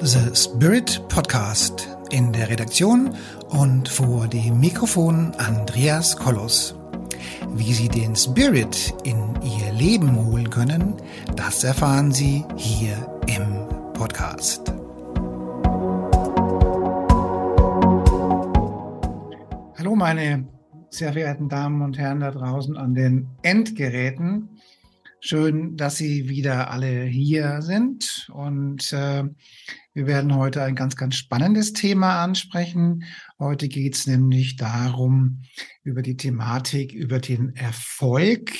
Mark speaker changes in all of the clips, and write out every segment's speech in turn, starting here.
Speaker 1: The Spirit Podcast in der Redaktion und vor dem Mikrofon Andreas Kollos. Wie Sie den Spirit in Ihr Leben holen können, das erfahren Sie hier im Podcast. Hallo meine sehr verehrten Damen und Herren da draußen an den Endgeräten. Schön, dass Sie wieder alle hier sind und äh, wir werden heute ein ganz, ganz spannendes Thema ansprechen. Heute geht es nämlich darum, über die Thematik, über den Erfolg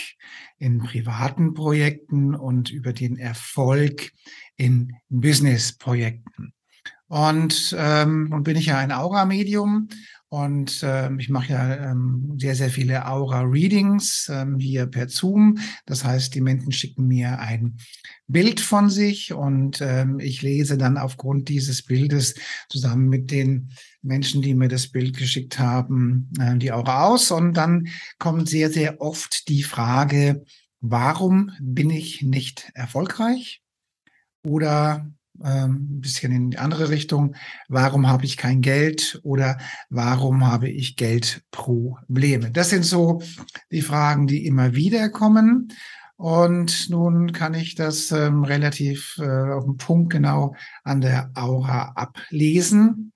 Speaker 1: in privaten Projekten und über den Erfolg in Business-Projekten. Und ähm, nun bin ich ja ein Aura-Medium und ähm, ich mache ja ähm, sehr, sehr viele Aura-Readings ähm, hier per Zoom. Das heißt, die Menschen schicken mir ein Bild von sich und ähm, ich lese dann aufgrund dieses Bildes zusammen mit den Menschen, die mir das Bild geschickt haben, äh, die Aura aus. Und dann kommt sehr, sehr oft die Frage, warum bin ich nicht erfolgreich? Oder ein bisschen in die andere Richtung. Warum habe ich kein Geld oder warum habe ich Geldprobleme? Das sind so die Fragen, die immer wieder kommen. Und nun kann ich das ähm, relativ äh, auf den Punkt genau an der Aura ablesen.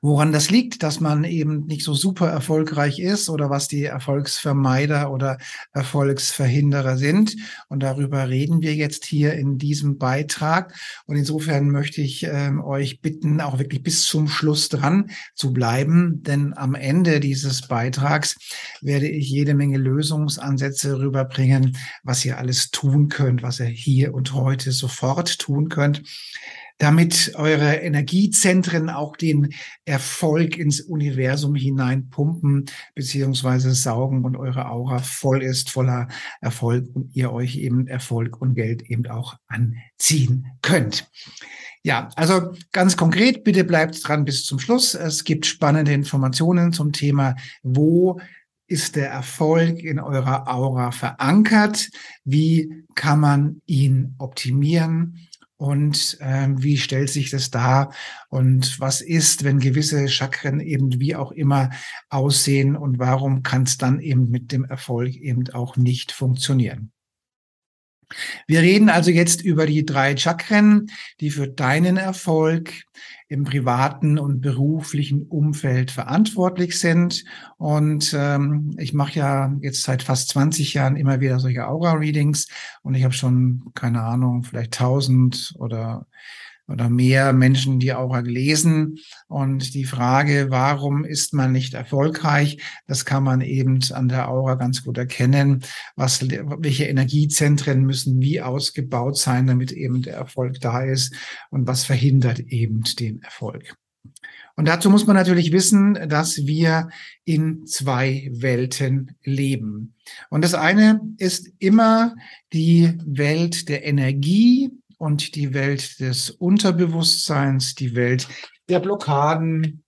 Speaker 1: Woran das liegt, dass man eben nicht so super erfolgreich ist oder was die Erfolgsvermeider oder Erfolgsverhinderer sind. Und darüber reden wir jetzt hier in diesem Beitrag. Und insofern möchte ich äh, euch bitten, auch wirklich bis zum Schluss dran zu bleiben. Denn am Ende dieses Beitrags werde ich jede Menge Lösungsansätze rüberbringen, was ihr alles tun könnt, was ihr hier und heute sofort tun könnt damit eure Energiezentren auch den Erfolg ins Universum hinein pumpen beziehungsweise saugen und eure Aura voll ist, voller Erfolg und ihr euch eben Erfolg und Geld eben auch anziehen könnt. Ja, also ganz konkret, bitte bleibt dran bis zum Schluss. Es gibt spannende Informationen zum Thema, wo ist der Erfolg in eurer Aura verankert? Wie kann man ihn optimieren? Und äh, wie stellt sich das dar und was ist, wenn gewisse Chakren eben wie auch immer aussehen und warum kann es dann eben mit dem Erfolg eben auch nicht funktionieren. Wir reden also jetzt über die drei Chakren, die für deinen Erfolg im privaten und beruflichen Umfeld verantwortlich sind. Und ähm, ich mache ja jetzt seit fast 20 Jahren immer wieder solche Aura-Readings und ich habe schon, keine Ahnung, vielleicht 1000 oder oder mehr Menschen die Aura gelesen. Und die Frage, warum ist man nicht erfolgreich, das kann man eben an der Aura ganz gut erkennen. Was, welche Energiezentren müssen wie ausgebaut sein, damit eben der Erfolg da ist und was verhindert eben den Erfolg. Und dazu muss man natürlich wissen, dass wir in zwei Welten leben. Und das eine ist immer die Welt der Energie, und die Welt des Unterbewusstseins, die Welt der Blockaden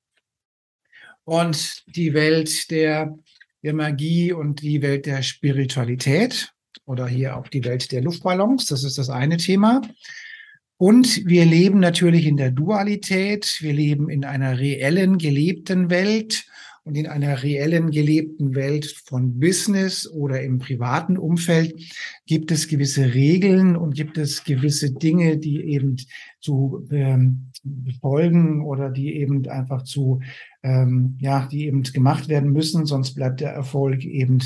Speaker 1: und die Welt der, der Magie und die Welt der Spiritualität oder hier auch die Welt der Luftballons. Das ist das eine Thema. Und wir leben natürlich in der Dualität. Wir leben in einer reellen, gelebten Welt und in einer reellen gelebten Welt von Business oder im privaten Umfeld gibt es gewisse Regeln und gibt es gewisse Dinge, die eben zu ähm, befolgen oder die eben einfach zu, ähm, ja, die eben gemacht werden müssen, sonst bleibt der Erfolg eben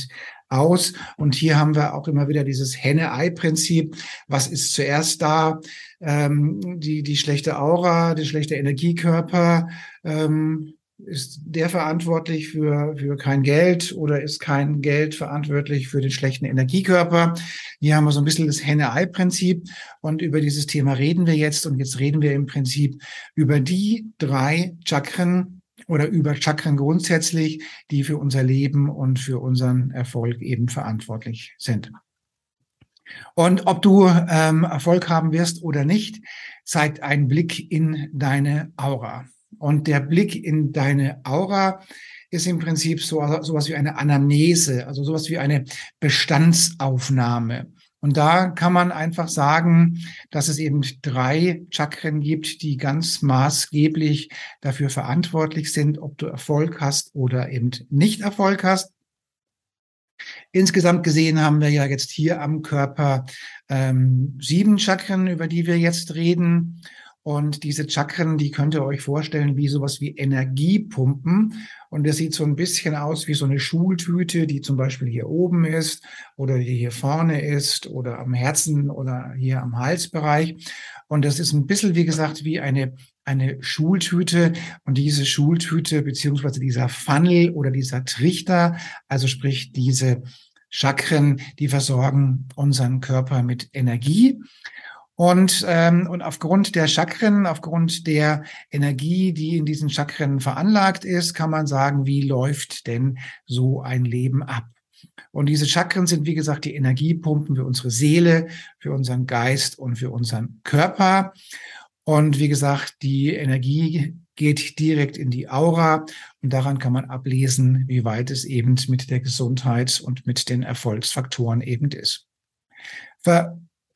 Speaker 1: aus. Und hier haben wir auch immer wieder dieses Henne-Ei-Prinzip. Was ist zuerst da? Ähm, die, die schlechte Aura, der schlechte Energiekörper, ähm, ist der verantwortlich für, für kein Geld oder ist kein Geld verantwortlich für den schlechten Energiekörper? Hier haben wir so ein bisschen das Henne-Ei-Prinzip und über dieses Thema reden wir jetzt und jetzt reden wir im Prinzip über die drei Chakren oder über Chakren grundsätzlich, die für unser Leben und für unseren Erfolg eben verantwortlich sind. Und ob du ähm, Erfolg haben wirst oder nicht, zeigt ein Blick in deine Aura. Und der Blick in deine Aura ist im Prinzip so sowas wie eine Anamnese, also sowas wie eine Bestandsaufnahme. Und da kann man einfach sagen, dass es eben drei Chakren gibt, die ganz maßgeblich dafür verantwortlich sind, ob du Erfolg hast oder eben nicht Erfolg hast. Insgesamt gesehen haben wir ja jetzt hier am Körper ähm, sieben Chakren, über die wir jetzt reden. Und diese Chakren, die könnt ihr euch vorstellen wie sowas wie Energiepumpen. Und das sieht so ein bisschen aus wie so eine Schultüte, die zum Beispiel hier oben ist oder die hier vorne ist oder am Herzen oder hier am Halsbereich. Und das ist ein bisschen, wie gesagt, wie eine, eine Schultüte. Und diese Schultüte beziehungsweise dieser Funnel oder dieser Trichter, also sprich diese Chakren, die versorgen unseren Körper mit Energie. Und, ähm, und aufgrund der Chakren, aufgrund der Energie, die in diesen Chakren veranlagt ist, kann man sagen, wie läuft denn so ein Leben ab? Und diese Chakren sind, wie gesagt, die Energiepumpen für unsere Seele, für unseren Geist und für unseren Körper. Und wie gesagt, die Energie geht direkt in die Aura und daran kann man ablesen, wie weit es eben mit der Gesundheit und mit den Erfolgsfaktoren eben ist.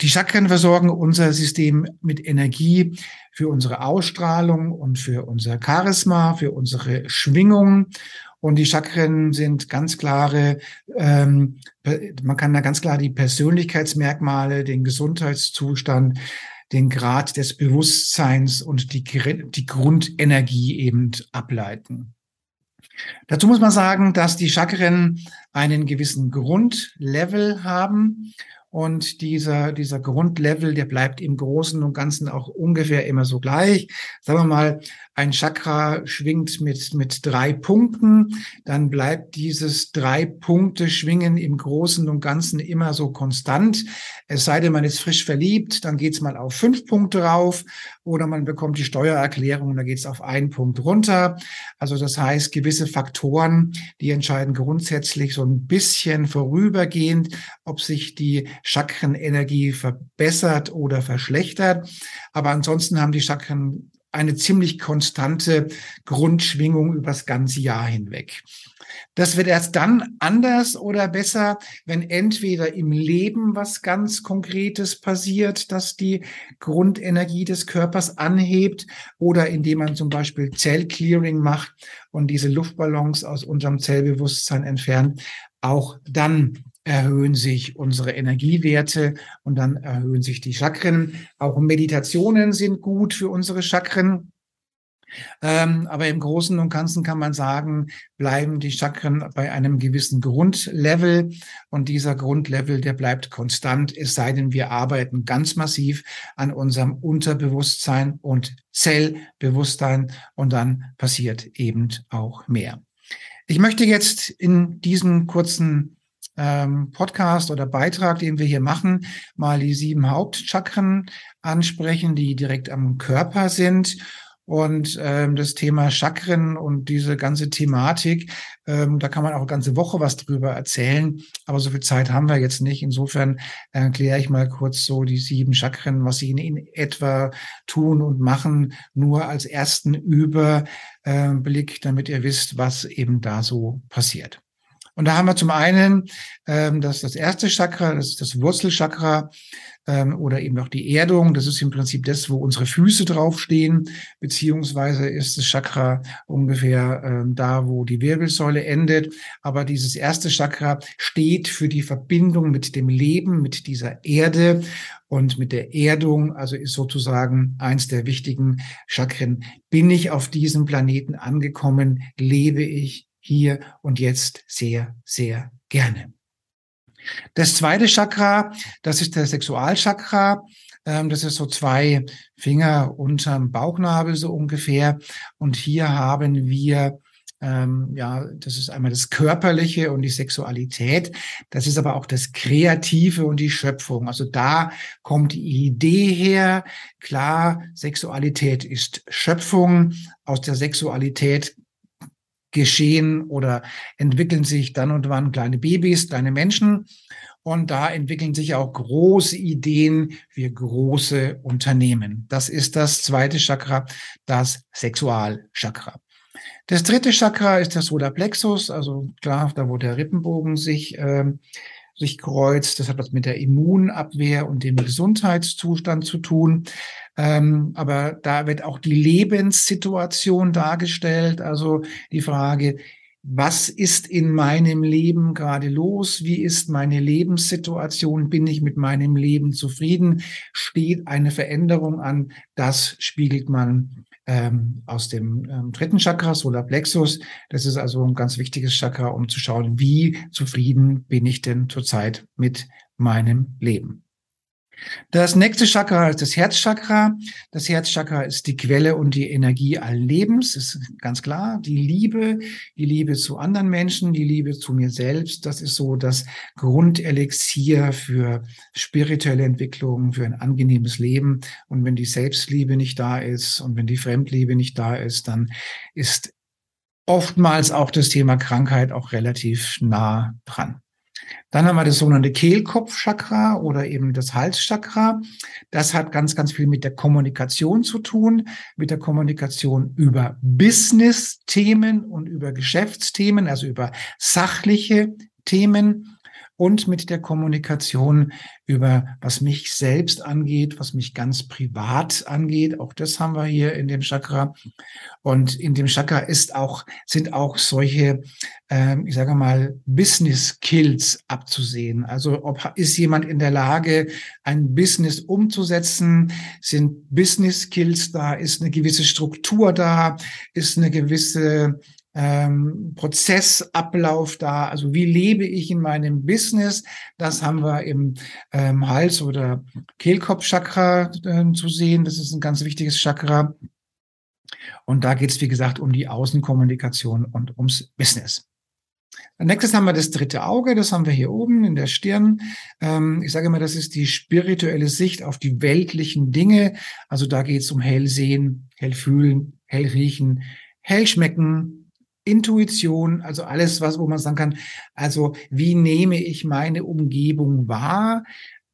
Speaker 1: Die Chakren versorgen unser System mit Energie für unsere Ausstrahlung und für unser Charisma, für unsere Schwingung. Und die Chakren sind ganz klare, ähm, man kann da ganz klar die Persönlichkeitsmerkmale, den Gesundheitszustand, den Grad des Bewusstseins und die, die Grundenergie eben ableiten. Dazu muss man sagen, dass die Chakren einen gewissen Grundlevel haben und dieser, dieser Grundlevel, der bleibt im Großen und Ganzen auch ungefähr immer so gleich. Sagen wir mal, ein Chakra schwingt mit, mit drei Punkten, dann bleibt dieses drei Punkte Schwingen im Großen und Ganzen immer so konstant. Es sei denn, man ist frisch verliebt, dann geht's mal auf fünf Punkte rauf oder man bekommt die Steuererklärung, da geht's auf einen Punkt runter. Also das heißt, gewisse Faktoren, die entscheiden grundsätzlich so ein bisschen vorübergehend, ob sich die Chakrenenergie verbessert oder verschlechtert. Aber ansonsten haben die Chakren eine ziemlich konstante Grundschwingung übers ganze Jahr hinweg. Das wird erst dann anders oder besser, wenn entweder im Leben was ganz Konkretes passiert, das die Grundenergie des Körpers anhebt, oder indem man zum Beispiel Zellclearing macht und diese Luftballons aus unserem Zellbewusstsein entfernt. Auch dann erhöhen sich unsere Energiewerte und dann erhöhen sich die Chakren. Auch Meditationen sind gut für unsere Chakren. Ähm, aber im Großen und Ganzen kann man sagen, bleiben die Chakren bei einem gewissen Grundlevel und dieser Grundlevel, der bleibt konstant, es sei denn, wir arbeiten ganz massiv an unserem Unterbewusstsein und Zellbewusstsein und dann passiert eben auch mehr. Ich möchte jetzt in diesen kurzen ähm, Podcast oder Beitrag, den wir hier machen, mal die sieben Hauptchakren ansprechen, die direkt am Körper sind. Und ähm, das Thema Chakren und diese ganze Thematik, ähm, da kann man auch eine ganze Woche was drüber erzählen. Aber so viel Zeit haben wir jetzt nicht. Insofern erkläre ich mal kurz so die sieben Chakren, was sie in, in etwa tun und machen, nur als ersten Überblick, damit ihr wisst, was eben da so passiert. Und da haben wir zum einen ähm, das, das erste Chakra, das ist das Wurzelchakra ähm, oder eben auch die Erdung. Das ist im Prinzip das, wo unsere Füße draufstehen, beziehungsweise ist das Chakra ungefähr ähm, da, wo die Wirbelsäule endet. Aber dieses erste Chakra steht für die Verbindung mit dem Leben, mit dieser Erde und mit der Erdung, also ist sozusagen eins der wichtigen Chakren. Bin ich auf diesem Planeten angekommen? Lebe ich? Hier und jetzt sehr, sehr gerne. Das zweite Chakra, das ist der Sexualchakra. Ähm, das ist so zwei Finger unterm Bauchnabel so ungefähr. Und hier haben wir ähm, ja, das ist einmal das Körperliche und die Sexualität. Das ist aber auch das Kreative und die Schöpfung. Also da kommt die Idee her. Klar, Sexualität ist Schöpfung. Aus der Sexualität geschehen oder entwickeln sich dann und wann kleine Babys, kleine Menschen. Und da entwickeln sich auch große Ideen für große Unternehmen. Das ist das zweite Chakra, das Sexualchakra. Das dritte Chakra ist das Solarplexus, also klar, da wo der Rippenbogen sich äh, sich kreuzt. Das hat was mit der Immunabwehr und dem Gesundheitszustand zu tun. Ähm, aber da wird auch die Lebenssituation dargestellt. Also die Frage, was ist in meinem Leben gerade los? Wie ist meine Lebenssituation? Bin ich mit meinem Leben zufrieden? Steht eine Veränderung an? Das spiegelt man ähm, aus dem ähm, dritten Chakra, Solar Plexus. Das ist also ein ganz wichtiges Chakra, um zu schauen, wie zufrieden bin ich denn zurzeit mit meinem Leben. Das nächste Chakra ist das Herzchakra. Das Herzchakra ist die Quelle und die Energie allen Lebens, ist ganz klar. Die Liebe, die Liebe zu anderen Menschen, die Liebe zu mir selbst, das ist so das Grundelixier für spirituelle Entwicklung, für ein angenehmes Leben. Und wenn die Selbstliebe nicht da ist und wenn die Fremdliebe nicht da ist, dann ist oftmals auch das Thema Krankheit auch relativ nah dran. Dann haben wir das sogenannte Kehlkopfchakra oder eben das Halschakra. Das hat ganz, ganz viel mit der Kommunikation zu tun, mit der Kommunikation über Business-Themen und über Geschäftsthemen, also über sachliche Themen und mit der Kommunikation über, was mich selbst angeht, was mich ganz privat angeht. Auch das haben wir hier in dem Chakra. Und in dem Chakra ist auch, sind auch solche, ähm, ich sage mal, Business Skills abzusehen. Also ob ist jemand in der Lage, ein Business umzusetzen? Sind Business Skills da? Ist eine gewisse Struktur da? Ist eine gewisse ähm, Prozessablauf da, also wie lebe ich in meinem Business, das haben wir im ähm, Hals- oder Kehlkopfchakra äh, zu sehen, das ist ein ganz wichtiges Chakra. Und da geht es, wie gesagt, um die Außenkommunikation und ums Business. Nächstes haben wir das dritte Auge, das haben wir hier oben in der Stirn. Ähm, ich sage immer, das ist die spirituelle Sicht auf die weltlichen Dinge. Also da geht es um hellsehen, hellfühlen, hellriechen, hellschmecken, Intuition, also alles, was, wo man sagen kann, also wie nehme ich meine Umgebung wahr?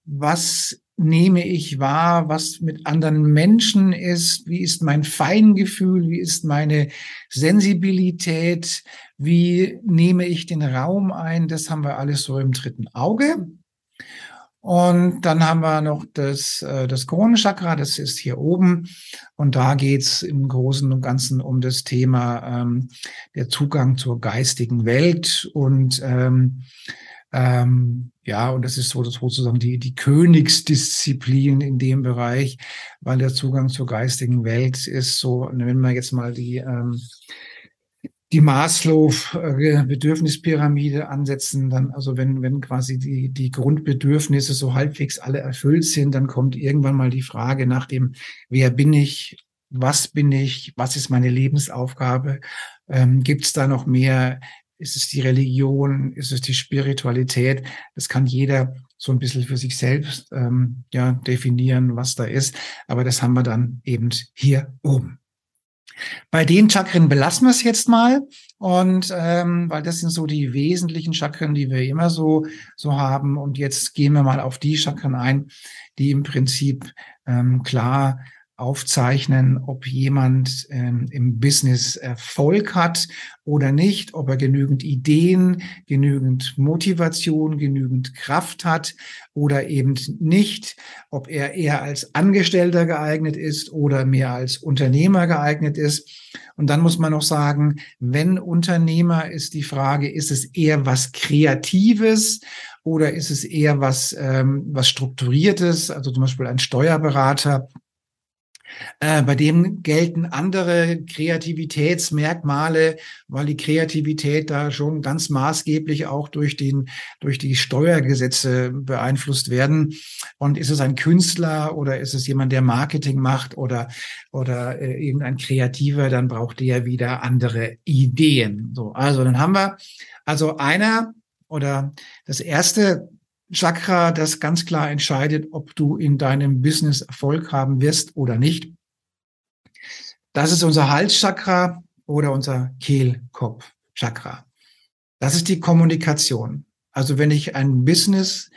Speaker 1: Was nehme ich wahr, was mit anderen Menschen ist? Wie ist mein Feingefühl? Wie ist meine Sensibilität? Wie nehme ich den Raum ein? Das haben wir alles so im dritten Auge. Und dann haben wir noch das, äh, das Kronenchakra, das ist hier oben. Und da geht's im Großen und Ganzen um das Thema ähm, der Zugang zur geistigen Welt. Und ähm, ähm, ja, und das ist so sozusagen die, die Königsdisziplin in dem Bereich, weil der Zugang zur geistigen Welt ist so, wenn wir jetzt mal die ähm, die Maslow-Bedürfnispyramide ansetzen, dann, also wenn, wenn quasi die, die Grundbedürfnisse so halbwegs alle erfüllt sind, dann kommt irgendwann mal die Frage nach dem, wer bin ich, was bin ich, was ist meine Lebensaufgabe, ähm, gibt es da noch mehr, ist es die Religion, ist es die Spiritualität, das kann jeder so ein bisschen für sich selbst ähm, ja, definieren, was da ist, aber das haben wir dann eben hier oben. Bei den Chakren belassen wir es jetzt mal. Und ähm, weil das sind so die wesentlichen Chakren, die wir immer so, so haben. Und jetzt gehen wir mal auf die Chakren ein, die im Prinzip ähm, klar aufzeichnen, ob jemand ähm, im Business Erfolg hat oder nicht, ob er genügend Ideen, genügend Motivation, genügend Kraft hat oder eben nicht, ob er eher als Angestellter geeignet ist oder mehr als Unternehmer geeignet ist. Und dann muss man noch sagen, wenn Unternehmer ist die Frage, ist es eher was Kreatives oder ist es eher was, ähm, was Strukturiertes, also zum Beispiel ein Steuerberater äh, bei dem gelten andere Kreativitätsmerkmale, weil die Kreativität da schon ganz maßgeblich auch durch den, durch die Steuergesetze beeinflusst werden. Und ist es ein Künstler oder ist es jemand, der Marketing macht oder, oder äh, irgendein Kreativer, dann braucht der wieder andere Ideen. So, also dann haben wir also einer oder das erste Chakra, das ganz klar entscheidet, ob du in deinem Business Erfolg haben wirst oder nicht. Das ist unser Halschakra oder unser Kehlkopfchakra. Das ist die Kommunikation. Also wenn ich ein Business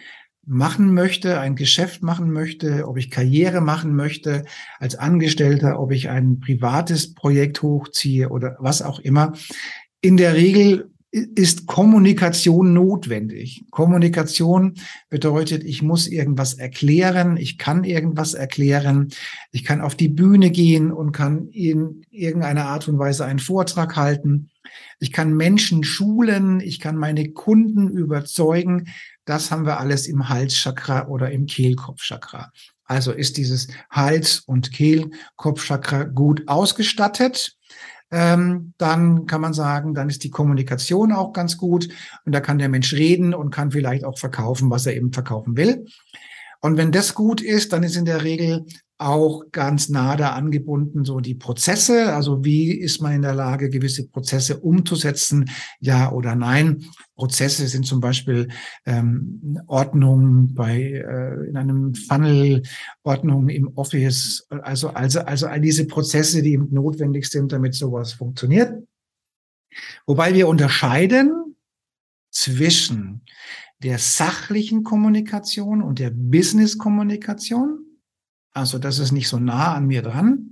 Speaker 1: machen möchte, ein Geschäft machen möchte, ob ich Karriere machen möchte als Angestellter, ob ich ein privates Projekt hochziehe oder was auch immer. In der Regel ist Kommunikation notwendig. Kommunikation bedeutet, ich muss irgendwas erklären, ich kann irgendwas erklären, ich kann auf die Bühne gehen und kann in irgendeiner Art und Weise einen Vortrag halten. Ich kann Menschen schulen, ich kann meine Kunden überzeugen. Das haben wir alles im Halschakra oder im Kehlkopfchakra. Also ist dieses Hals- und Kehlkopfchakra gut ausgestattet ähm, dann kann man sagen, dann ist die Kommunikation auch ganz gut und da kann der Mensch reden und kann vielleicht auch verkaufen, was er eben verkaufen will. Und wenn das gut ist, dann ist in der Regel auch ganz nah da angebunden, so die Prozesse. Also wie ist man in der Lage, gewisse Prozesse umzusetzen, ja oder nein? Prozesse sind zum Beispiel ähm, Ordnung bei äh, in einem Funnel, Ordnung im Office, also also also all diese Prozesse, die notwendig sind, damit sowas funktioniert. Wobei wir unterscheiden zwischen der sachlichen Kommunikation und der Business-Kommunikation. Also das ist nicht so nah an mir dran.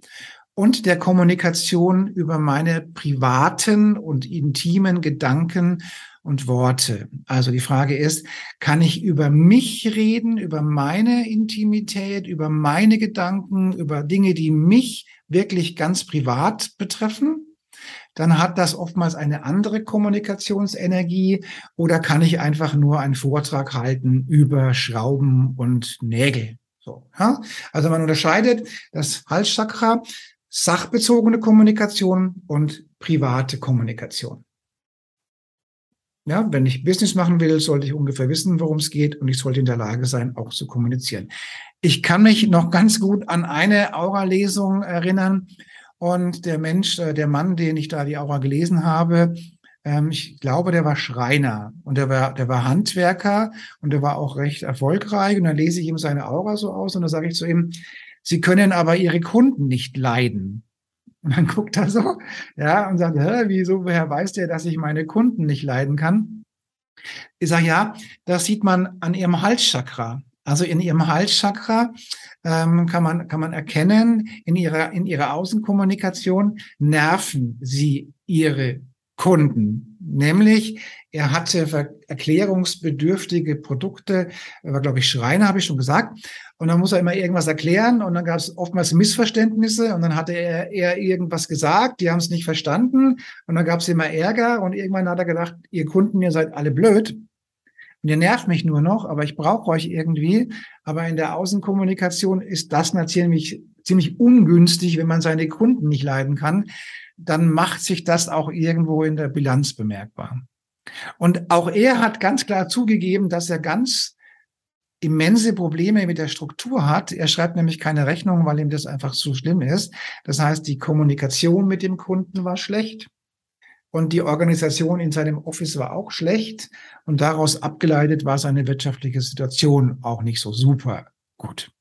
Speaker 1: Und der Kommunikation über meine privaten und intimen Gedanken und Worte. Also die Frage ist, kann ich über mich reden, über meine Intimität, über meine Gedanken, über Dinge, die mich wirklich ganz privat betreffen? Dann hat das oftmals eine andere Kommunikationsenergie oder kann ich einfach nur einen Vortrag halten über Schrauben und Nägel? So, ja? Also man unterscheidet das Halschakra, sachbezogene Kommunikation und private Kommunikation. Ja, wenn ich Business machen will, sollte ich ungefähr wissen, worum es geht und ich sollte in der Lage sein, auch zu kommunizieren. Ich kann mich noch ganz gut an eine Aura-Lesung erinnern und der Mensch, äh, der Mann, den ich da die Aura gelesen habe, ähm, ich glaube, der war Schreiner und der war, der war Handwerker und der war auch recht erfolgreich. Und dann lese ich ihm seine Aura so aus und dann sage ich zu ihm, Sie können aber Ihre Kunden nicht leiden. Und dann guckt er so, ja, und sagt, Hä, wieso, woher weiß der, dass ich meine Kunden nicht leiden kann? Ich sage, ja, das sieht man an Ihrem Halschakra. Also in Ihrem Halschakra ähm, kann man kann man erkennen in ihrer in ihrer Außenkommunikation nerven Sie Ihre Kunden. Nämlich, er hatte erklärungsbedürftige Produkte, er war, glaube ich, Schreiner, habe ich schon gesagt. Und dann muss er immer irgendwas erklären und dann gab es oftmals Missverständnisse und dann hatte er, er irgendwas gesagt, die haben es nicht verstanden und dann gab es immer Ärger und irgendwann hat er gedacht, ihr Kunden, ihr seid alle blöd. Und ihr nervt mich nur noch, aber ich brauche euch irgendwie. Aber in der Außenkommunikation ist das natürlich ziemlich ungünstig, wenn man seine Kunden nicht leiden kann dann macht sich das auch irgendwo in der Bilanz bemerkbar. Und auch er hat ganz klar zugegeben, dass er ganz immense Probleme mit der Struktur hat. Er schreibt nämlich keine Rechnung, weil ihm das einfach zu schlimm ist. Das heißt, die Kommunikation mit dem Kunden war schlecht und die Organisation in seinem Office war auch schlecht und daraus abgeleitet war seine wirtschaftliche Situation auch nicht so super gut.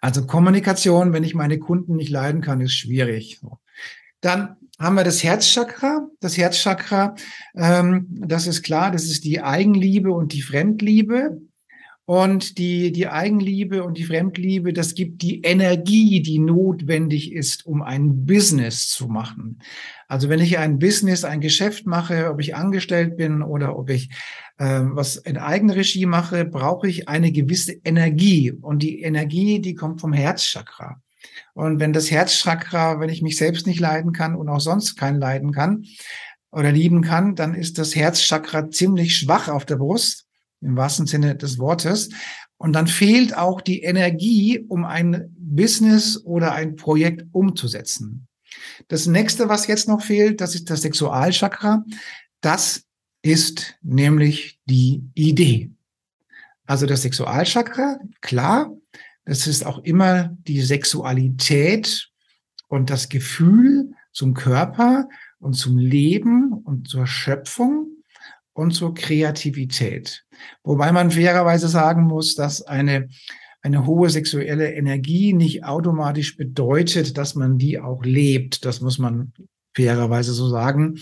Speaker 1: Also Kommunikation, wenn ich meine Kunden nicht leiden kann, ist schwierig. Dann haben wir das Herzchakra. Das Herzchakra, ähm, das ist klar, das ist die Eigenliebe und die Fremdliebe. Und die, die Eigenliebe und die Fremdliebe, das gibt die Energie, die notwendig ist, um ein Business zu machen. Also wenn ich ein Business, ein Geschäft mache, ob ich angestellt bin oder ob ich äh, was in Eigenregie mache, brauche ich eine gewisse Energie. Und die Energie, die kommt vom Herzchakra. Und wenn das Herzchakra, wenn ich mich selbst nicht leiden kann und auch sonst keinen leiden kann oder lieben kann, dann ist das Herzchakra ziemlich schwach auf der Brust, im wahrsten Sinne des Wortes. Und dann fehlt auch die Energie, um ein Business oder ein Projekt umzusetzen. Das nächste, was jetzt noch fehlt, das ist das Sexualchakra. Das ist nämlich die Idee. Also das Sexualchakra, klar, das ist auch immer die Sexualität und das Gefühl zum Körper und zum Leben und zur Schöpfung und zur Kreativität. Wobei man fairerweise sagen muss, dass eine, eine hohe sexuelle Energie nicht automatisch bedeutet, dass man die auch lebt. Das muss man fairerweise so sagen.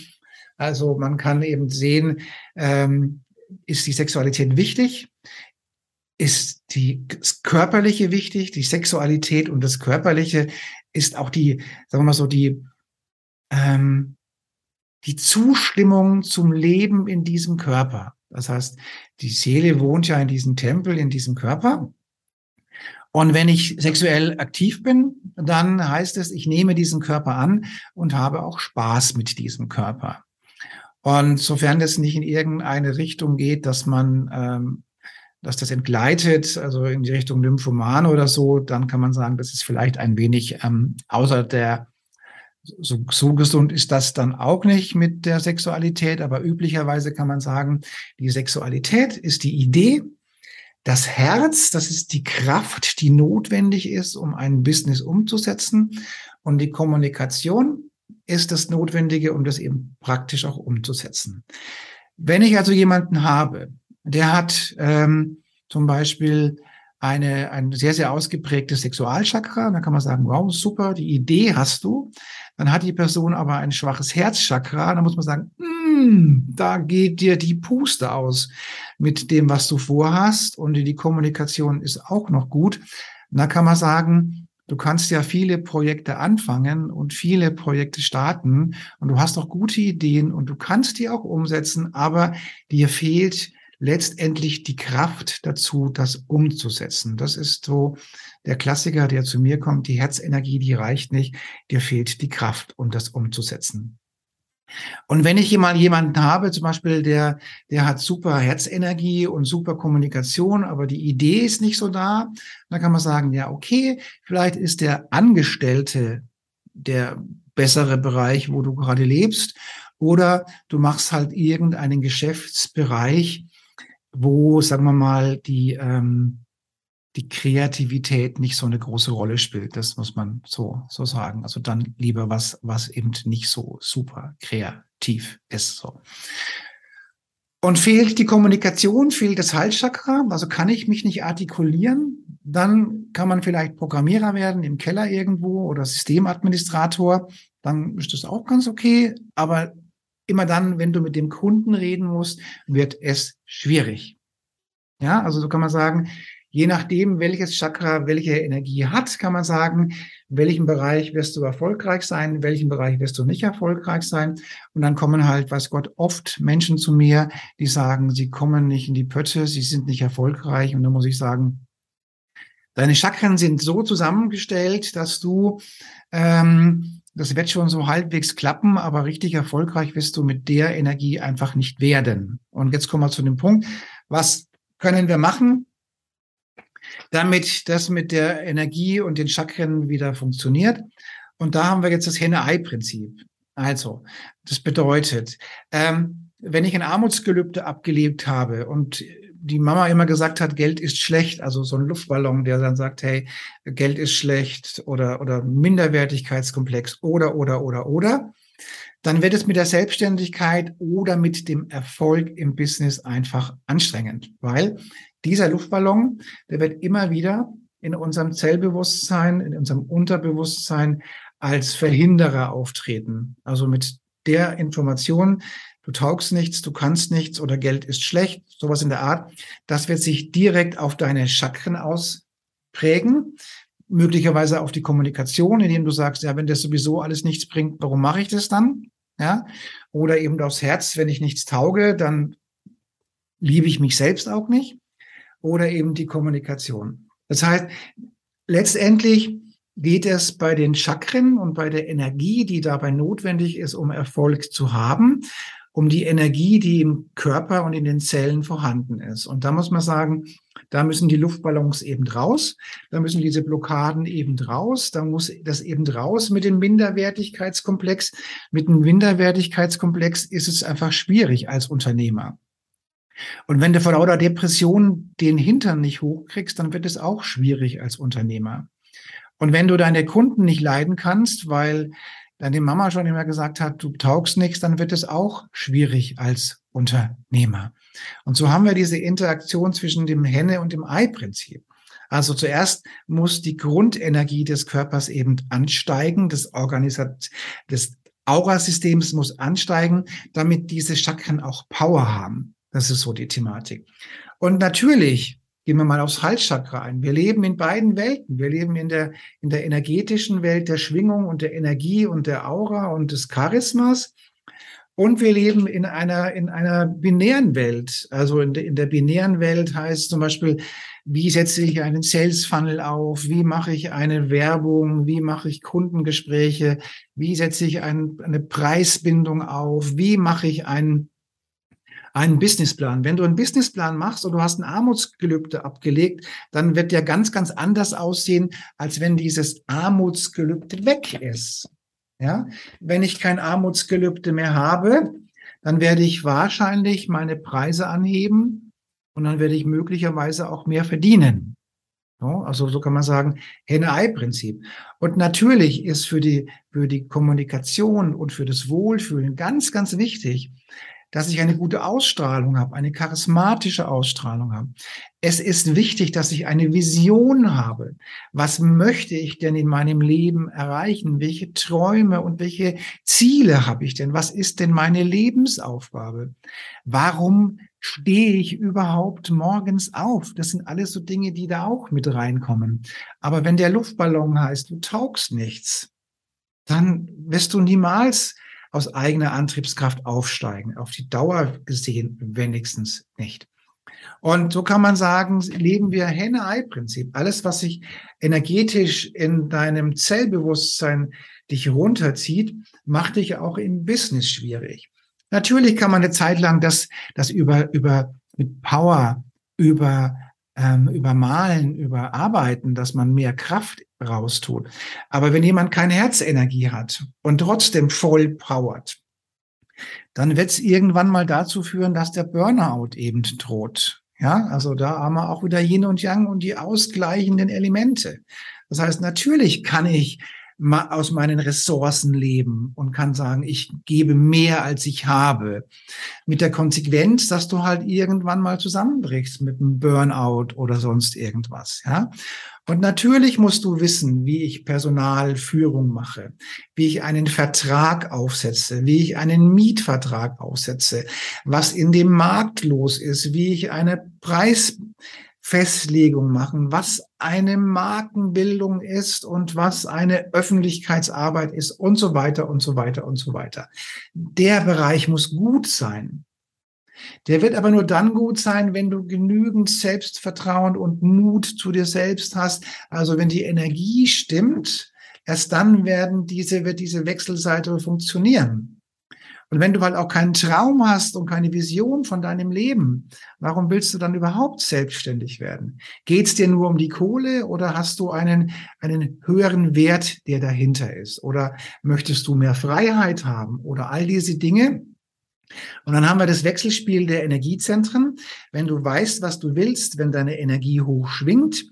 Speaker 1: Also man kann eben sehen, ähm, ist die Sexualität wichtig? ist die, Körperliche wichtig, die Sexualität und das Körperliche ist auch die, sagen wir mal so, die, ähm, die Zustimmung zum Leben in diesem Körper. Das heißt, die Seele wohnt ja in diesem Tempel, in diesem Körper. Und wenn ich sexuell aktiv bin, dann heißt es, ich nehme diesen Körper an und habe auch Spaß mit diesem Körper. Und sofern das nicht in irgendeine Richtung geht, dass man, ähm, dass das entgleitet, also in die Richtung Lymphoman oder so, dann kann man sagen, das ist vielleicht ein wenig ähm, außer der so, so gesund ist das dann auch nicht mit der Sexualität, aber üblicherweise kann man sagen, die Sexualität ist die Idee, das Herz, das ist die Kraft, die notwendig ist, um ein Business umzusetzen. Und die Kommunikation ist das Notwendige, um das eben praktisch auch umzusetzen. Wenn ich also jemanden habe, der hat ähm, zum Beispiel eine, ein sehr, sehr ausgeprägtes Sexualchakra, dann kann man sagen, wow, super, die Idee hast du. Dann hat die Person aber ein schwaches Herzchakra. Dann muss man sagen, mm, da geht dir die Puste aus mit dem, was du vorhast. Und die Kommunikation ist auch noch gut. Da kann man sagen, du kannst ja viele Projekte anfangen und viele Projekte starten und du hast auch gute Ideen und du kannst die auch umsetzen, aber dir fehlt letztendlich die Kraft dazu, das umzusetzen. Das ist so der Klassiker, der zu mir kommt. Die Herzenergie, die reicht nicht. Dir fehlt die Kraft, um das umzusetzen. Und wenn ich jemand, jemanden habe, zum Beispiel, der, der hat super Herzenergie und super Kommunikation, aber die Idee ist nicht so da, dann kann man sagen, ja, okay, vielleicht ist der Angestellte der bessere Bereich, wo du gerade lebst, oder du machst halt irgendeinen Geschäftsbereich, wo, sagen wir mal, die, ähm, die Kreativität nicht so eine große Rolle spielt. Das muss man so, so sagen. Also dann lieber was, was eben nicht so super kreativ ist. So. Und fehlt die Kommunikation, fehlt das Halschakra, also kann ich mich nicht artikulieren, dann kann man vielleicht Programmierer werden im Keller irgendwo oder Systemadministrator, dann ist das auch ganz okay, aber immer dann, wenn du mit dem Kunden reden musst, wird es schwierig. Ja, also so kann man sagen, je nachdem, welches Chakra welche Energie hat, kann man sagen, in welchem Bereich wirst du erfolgreich sein, in welchem Bereich wirst du nicht erfolgreich sein. Und dann kommen halt, weiß Gott, oft Menschen zu mir, die sagen, sie kommen nicht in die Pötte, sie sind nicht erfolgreich. Und dann muss ich sagen, deine Chakren sind so zusammengestellt, dass du ähm, das wird schon so halbwegs klappen, aber richtig erfolgreich wirst du mit der Energie einfach nicht werden. Und jetzt kommen wir zu dem Punkt, was können wir machen, damit das mit der Energie und den Chakren wieder funktioniert? Und da haben wir jetzt das Henne-Ei-Prinzip. Also, das bedeutet, ähm, wenn ich ein Armutsgelübde abgelebt habe und die Mama immer gesagt hat, Geld ist schlecht, also so ein Luftballon, der dann sagt, hey, Geld ist schlecht oder, oder Minderwertigkeitskomplex oder, oder, oder, oder, dann wird es mit der Selbstständigkeit oder mit dem Erfolg im Business einfach anstrengend, weil dieser Luftballon, der wird immer wieder in unserem Zellbewusstsein, in unserem Unterbewusstsein als Verhinderer auftreten. Also mit der Information, du taugst nichts, du kannst nichts oder Geld ist schlecht, sowas in der Art. Das wird sich direkt auf deine Chakren ausprägen, möglicherweise auf die Kommunikation, indem du sagst, ja, wenn das sowieso alles nichts bringt, warum mache ich das dann? Ja, oder eben aufs Herz, wenn ich nichts tauge, dann liebe ich mich selbst auch nicht. Oder eben die Kommunikation. Das heißt, letztendlich geht es bei den Chakren und bei der Energie, die dabei notwendig ist, um Erfolg zu haben, um die Energie, die im Körper und in den Zellen vorhanden ist. Und da muss man sagen, da müssen die Luftballons eben raus, da müssen diese Blockaden eben raus, da muss das eben raus mit dem Minderwertigkeitskomplex. Mit dem Minderwertigkeitskomplex ist es einfach schwierig als Unternehmer. Und wenn du vor lauter Depression den Hintern nicht hochkriegst, dann wird es auch schwierig als Unternehmer. Und wenn du deine Kunden nicht leiden kannst, weil deine Mama schon immer gesagt hat, du taugst nichts, dann wird es auch schwierig als Unternehmer. Und so haben wir diese Interaktion zwischen dem Henne- und dem Ei-Prinzip. Also zuerst muss die Grundenergie des Körpers eben ansteigen, des Organisat des Aurasystems muss ansteigen, damit diese Chakren auch Power haben. Das ist so die Thematik. Und natürlich Gehen wir mal aufs Halschakra ein. Wir leben in beiden Welten. Wir leben in der, in der energetischen Welt der Schwingung und der Energie und der Aura und des Charismas. Und wir leben in einer, in einer binären Welt. Also in, de, in der binären Welt heißt zum Beispiel, wie setze ich einen Sales Funnel auf? Wie mache ich eine Werbung? Wie mache ich Kundengespräche? Wie setze ich ein, eine Preisbindung auf? Wie mache ich einen, einen Businessplan? Wenn du einen Businessplan machst und du hast ein Armutsgelübde abgelegt, dann wird der ganz, ganz anders aussehen, als wenn dieses Armutsgelübde weg ist. Ja, wenn ich kein Armutsgelübde mehr habe, dann werde ich wahrscheinlich meine Preise anheben und dann werde ich möglicherweise auch mehr verdienen. So, also so kann man sagen, Henne-Ei-Prinzip. Und natürlich ist für die, für die Kommunikation und für das Wohlfühlen ganz, ganz wichtig, dass ich eine gute Ausstrahlung habe, eine charismatische Ausstrahlung habe. Es ist wichtig, dass ich eine Vision habe. Was möchte ich denn in meinem Leben erreichen? Welche Träume und welche Ziele habe ich denn? Was ist denn meine Lebensaufgabe? Warum stehe ich überhaupt morgens auf? Das sind alles so Dinge, die da auch mit reinkommen. Aber wenn der Luftballon heißt, du taugst nichts, dann wirst du niemals aus eigener Antriebskraft aufsteigen. Auf die Dauer gesehen wenigstens nicht. Und so kann man sagen, leben wir Henne-Ei-Prinzip. Alles, was sich energetisch in deinem Zellbewusstsein dich runterzieht, macht dich auch im Business schwierig. Natürlich kann man eine Zeit lang das, das über, über, mit Power, über ähm, übermalen, überarbeiten, dass man mehr Kraft raustut. Aber wenn jemand keine Herzenergie hat und trotzdem voll powert, dann wird es irgendwann mal dazu führen, dass der Burnout eben droht. Ja, also da haben wir auch wieder Yin und Yang und die ausgleichenden Elemente. Das heißt, natürlich kann ich aus meinen Ressourcen leben und kann sagen, ich gebe mehr, als ich habe. Mit der Konsequenz, dass du halt irgendwann mal zusammenbrichst mit einem Burnout oder sonst irgendwas, ja. Und natürlich musst du wissen, wie ich Personalführung mache, wie ich einen Vertrag aufsetze, wie ich einen Mietvertrag aufsetze, was in dem Markt los ist, wie ich eine Preis Festlegung machen, was eine Markenbildung ist und was eine Öffentlichkeitsarbeit ist und so weiter und so weiter und so weiter. Der Bereich muss gut sein. Der wird aber nur dann gut sein, wenn du genügend Selbstvertrauen und Mut zu dir selbst hast. Also wenn die Energie stimmt, erst dann werden diese, wird diese Wechselseite funktionieren. Und wenn du halt auch keinen Traum hast und keine Vision von deinem Leben, warum willst du dann überhaupt selbstständig werden? Geht es dir nur um die Kohle oder hast du einen, einen höheren Wert, der dahinter ist? Oder möchtest du mehr Freiheit haben? Oder all diese Dinge, und dann haben wir das Wechselspiel der Energiezentren. Wenn du weißt, was du willst, wenn deine Energie hoch schwingt,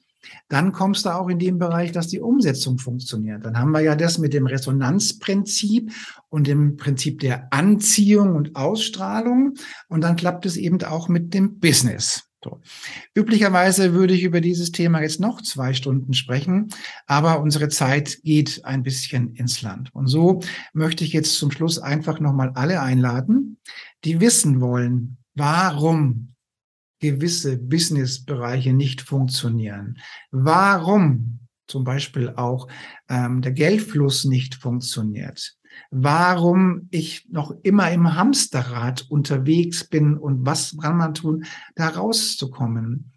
Speaker 1: dann kommst du auch in den Bereich, dass die Umsetzung funktioniert. Dann haben wir ja das mit dem Resonanzprinzip und dem Prinzip der Anziehung und Ausstrahlung. Und dann klappt es eben auch mit dem Business. So. Üblicherweise würde ich über dieses Thema jetzt noch zwei Stunden sprechen, aber unsere Zeit geht ein bisschen ins Land. Und so möchte ich jetzt zum Schluss einfach nochmal alle einladen, die wissen wollen, warum gewisse Businessbereiche nicht funktionieren. Warum zum Beispiel auch ähm, der Geldfluss nicht funktioniert. Warum ich noch immer im Hamsterrad unterwegs bin und was kann man tun, da rauszukommen.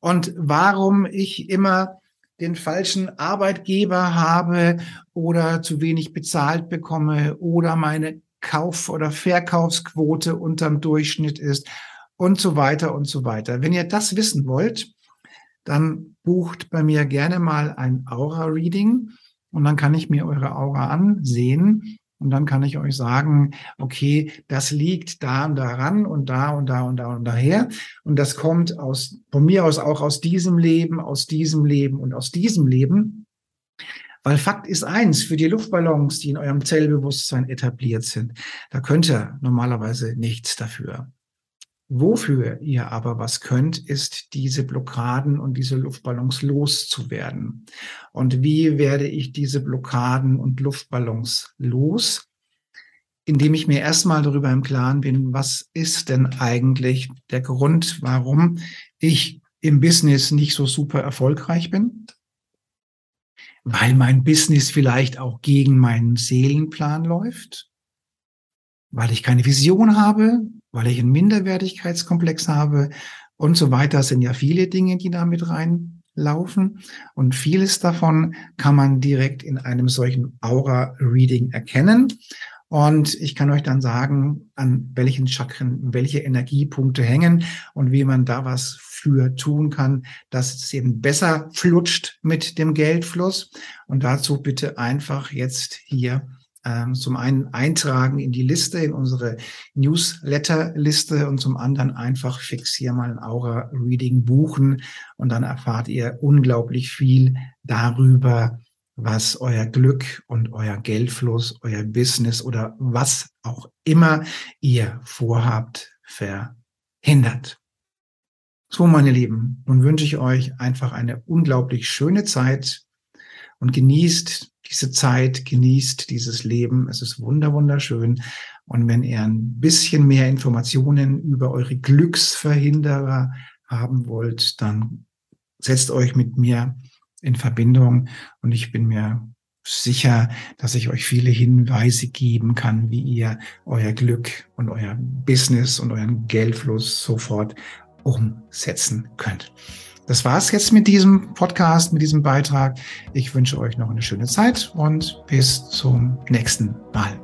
Speaker 1: Und warum ich immer den falschen Arbeitgeber habe oder zu wenig bezahlt bekomme oder meine Kauf- oder Verkaufsquote unterm Durchschnitt ist und so weiter und so weiter. Wenn ihr das wissen wollt, dann bucht bei mir gerne mal ein Aura-Reading und dann kann ich mir eure Aura ansehen und dann kann ich euch sagen, okay, das liegt da und daran und da und da und da und daher. Und das kommt aus, von mir aus auch aus diesem Leben, aus diesem Leben und aus diesem Leben. Weil Fakt ist eins, für die Luftballons, die in eurem Zellbewusstsein etabliert sind, da könnt ihr normalerweise nichts dafür. Wofür ihr aber was könnt, ist diese Blockaden und diese Luftballons loszuwerden. Und wie werde ich diese Blockaden und Luftballons los? Indem ich mir erstmal darüber im Klaren bin, was ist denn eigentlich der Grund, warum ich im Business nicht so super erfolgreich bin? Weil mein Business vielleicht auch gegen meinen Seelenplan läuft? weil ich keine Vision habe, weil ich einen Minderwertigkeitskomplex habe und so weiter. Das sind ja viele Dinge, die da mit reinlaufen. Und vieles davon kann man direkt in einem solchen Aura-Reading erkennen. Und ich kann euch dann sagen, an welchen Chakren welche Energiepunkte hängen und wie man da was für tun kann, dass es eben besser flutscht mit dem Geldfluss. Und dazu bitte einfach jetzt hier ähm, zum einen eintragen in die Liste, in unsere Newsletter-Liste und zum anderen einfach fix hier mal ein Aura-Reading buchen und dann erfahrt ihr unglaublich viel darüber, was euer Glück und euer Geldfluss, euer Business oder was auch immer ihr vorhabt, verhindert. So, meine Lieben, nun wünsche ich euch einfach eine unglaublich schöne Zeit und genießt diese Zeit, genießt dieses Leben. Es ist wunder, wunderschön. Und wenn ihr ein bisschen mehr Informationen über eure Glücksverhinderer haben wollt, dann setzt euch mit mir in Verbindung und ich bin mir sicher, dass ich euch viele Hinweise geben kann, wie ihr euer Glück und euer Business und euren Geldfluss sofort umsetzen könnt. Das war's jetzt mit diesem Podcast, mit diesem Beitrag. Ich wünsche euch noch eine schöne Zeit und bis zum nächsten Mal.